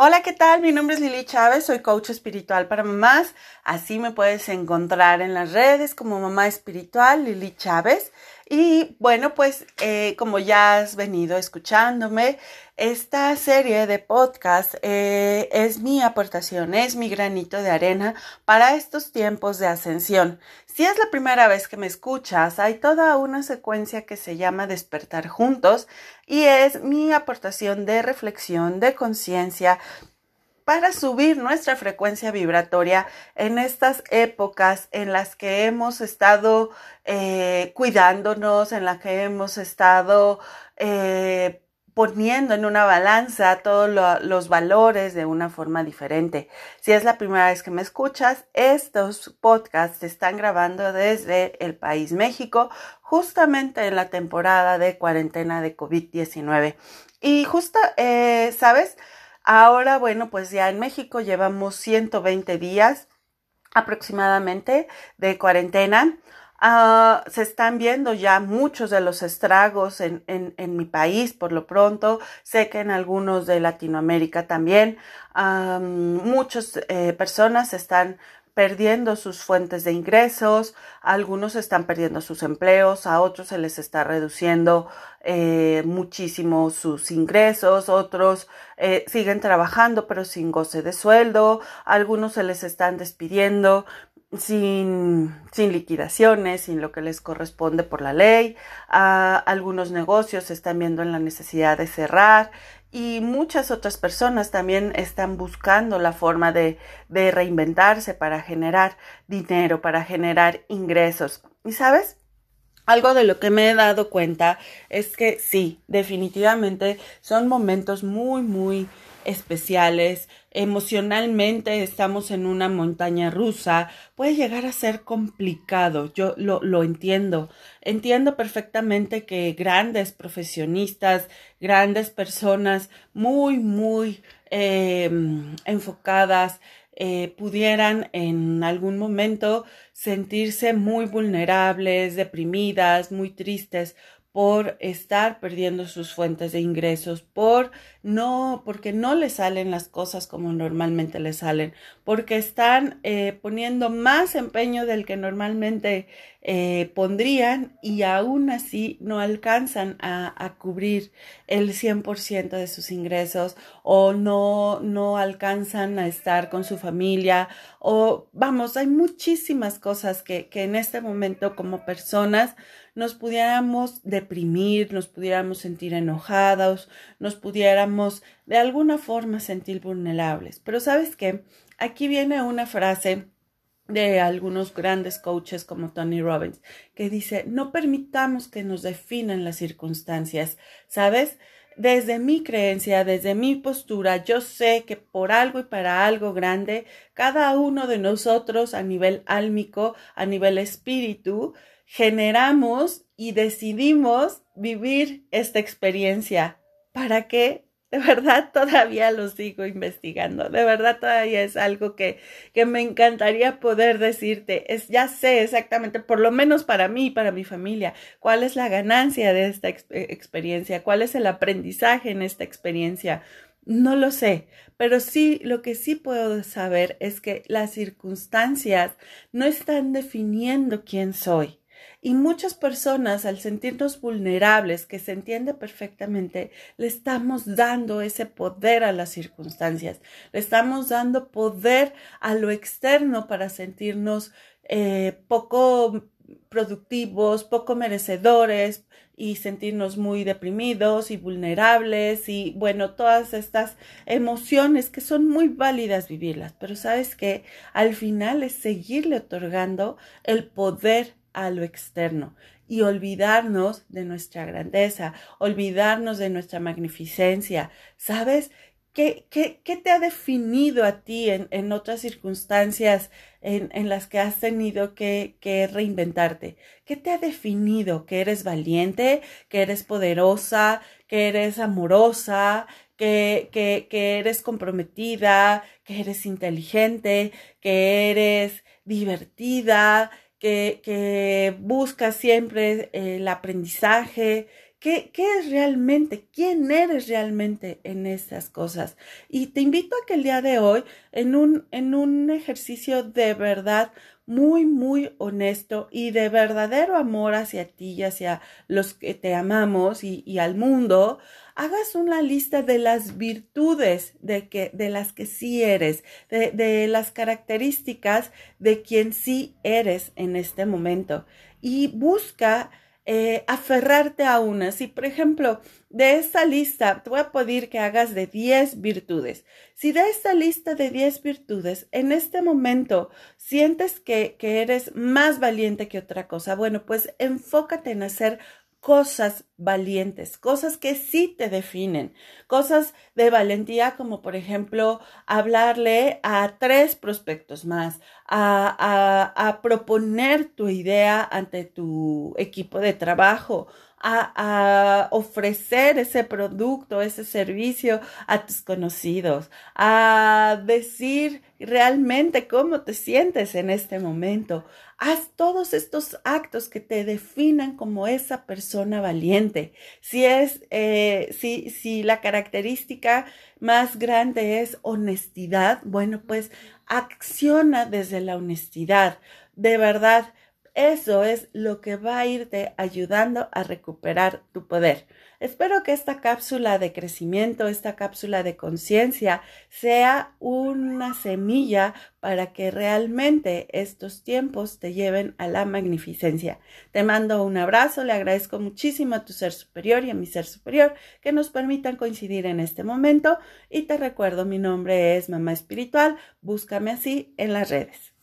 Hola, ¿qué tal? Mi nombre es Lili Chávez, soy coach espiritual para mamás. Así me puedes encontrar en las redes como mamá espiritual, Lili Chávez. Y bueno, pues eh, como ya has venido escuchándome, esta serie de podcast eh, es mi aportación, es mi granito de arena para estos tiempos de ascensión. Si es la primera vez que me escuchas, hay toda una secuencia que se llama Despertar Juntos y es mi aportación de reflexión, de conciencia, para subir nuestra frecuencia vibratoria en estas épocas en las que hemos estado eh, cuidándonos, en las que hemos estado eh, poniendo en una balanza todos los valores de una forma diferente. Si es la primera vez que me escuchas, estos podcasts se están grabando desde el país México, justamente en la temporada de cuarentena de COVID-19. Y justo, eh, ¿sabes? Ahora, bueno, pues ya en México llevamos 120 días aproximadamente de cuarentena. Ah, se están viendo ya muchos de los estragos en, en, mi país por lo pronto. Sé que en algunos de Latinoamérica también. muchas eh, personas están perdiendo sus fuentes de ingresos, algunos están perdiendo sus empleos, a otros se les está reduciendo eh, muchísimo sus ingresos, otros eh, siguen trabajando pero sin goce de sueldo, algunos se les están despidiendo sin, sin liquidaciones, sin lo que les corresponde por la ley, algunos negocios se están viendo en la necesidad de cerrar y muchas otras personas también están buscando la forma de, de reinventarse para generar dinero, para generar ingresos. ¿Y sabes? Algo de lo que me he dado cuenta es que sí, definitivamente son momentos muy, muy especiales, emocionalmente estamos en una montaña rusa, puede llegar a ser complicado, yo lo, lo entiendo. Entiendo perfectamente que grandes profesionistas, grandes personas muy, muy eh, enfocadas, eh, pudieran en algún momento sentirse muy vulnerables, deprimidas, muy tristes por estar perdiendo sus fuentes de ingresos, por no, porque no les salen las cosas como normalmente les salen, porque están eh, poniendo más empeño del que normalmente eh, pondrían y aún así no alcanzan a, a cubrir el 100% de sus ingresos o no, no alcanzan a estar con su familia o vamos, hay muchísimas cosas que, que en este momento como personas nos pudiéramos deprimir, nos pudiéramos sentir enojados, nos pudiéramos de alguna forma sentir vulnerables. Pero sabes qué, aquí viene una frase de algunos grandes coaches como Tony Robbins, que dice, no permitamos que nos definan las circunstancias, ¿sabes? Desde mi creencia, desde mi postura, yo sé que por algo y para algo grande, cada uno de nosotros a nivel álmico, a nivel espíritu, generamos y decidimos vivir esta experiencia. ¿Para qué? De verdad todavía lo sigo investigando. De verdad todavía es algo que, que me encantaría poder decirte. Es, ya sé exactamente, por lo menos para mí y para mi familia, cuál es la ganancia de esta experiencia, cuál es el aprendizaje en esta experiencia. No lo sé, pero sí, lo que sí puedo saber es que las circunstancias no están definiendo quién soy. Y muchas personas, al sentirnos vulnerables, que se entiende perfectamente, le estamos dando ese poder a las circunstancias, le estamos dando poder a lo externo para sentirnos eh, poco productivos, poco merecedores y sentirnos muy deprimidos y vulnerables y bueno, todas estas emociones que son muy válidas vivirlas, pero sabes que al final es seguirle otorgando el poder a lo externo y olvidarnos de nuestra grandeza, olvidarnos de nuestra magnificencia. ¿Sabes? ¿Qué, qué, qué te ha definido a ti en, en otras circunstancias en, en, las que has tenido que, que reinventarte? ¿Qué te ha definido? ¿Que eres valiente? ¿Que eres poderosa? ¿Que eres amorosa? Que, que, que, eres comprometida, que eres inteligente, que eres divertida, que, que busca siempre el aprendizaje, ¿Qué, ¿Qué, es realmente? ¿Quién eres realmente en estas cosas? Y te invito a que el día de hoy, en un, en un ejercicio de verdad muy, muy honesto y de verdadero amor hacia ti y hacia los que te amamos y, al mundo, hagas una lista de las virtudes de, que, de las que sí eres, de, de las características de quien sí eres en este momento. Y busca eh, aferrarte a una. Si, por ejemplo, de esta lista, te voy a pedir que hagas de 10 virtudes. Si de esta lista de 10 virtudes, en este momento sientes que, que eres más valiente que otra cosa, bueno, pues enfócate en hacer cosas valientes, cosas que sí te definen, cosas de valentía como por ejemplo hablarle a tres prospectos más, a, a, a proponer tu idea ante tu equipo de trabajo, a, a, ofrecer ese producto, ese servicio a tus conocidos, a decir realmente cómo te sientes en este momento. Haz todos estos actos que te definan como esa persona valiente. Si es, eh, si, si la característica más grande es honestidad, bueno, pues acciona desde la honestidad. De verdad, eso es lo que va a irte ayudando a recuperar tu poder. Espero que esta cápsula de crecimiento, esta cápsula de conciencia, sea una semilla para que realmente estos tiempos te lleven a la magnificencia. Te mando un abrazo, le agradezco muchísimo a tu ser superior y a mi ser superior que nos permitan coincidir en este momento y te recuerdo mi nombre es Mamá Espiritual, búscame así en las redes.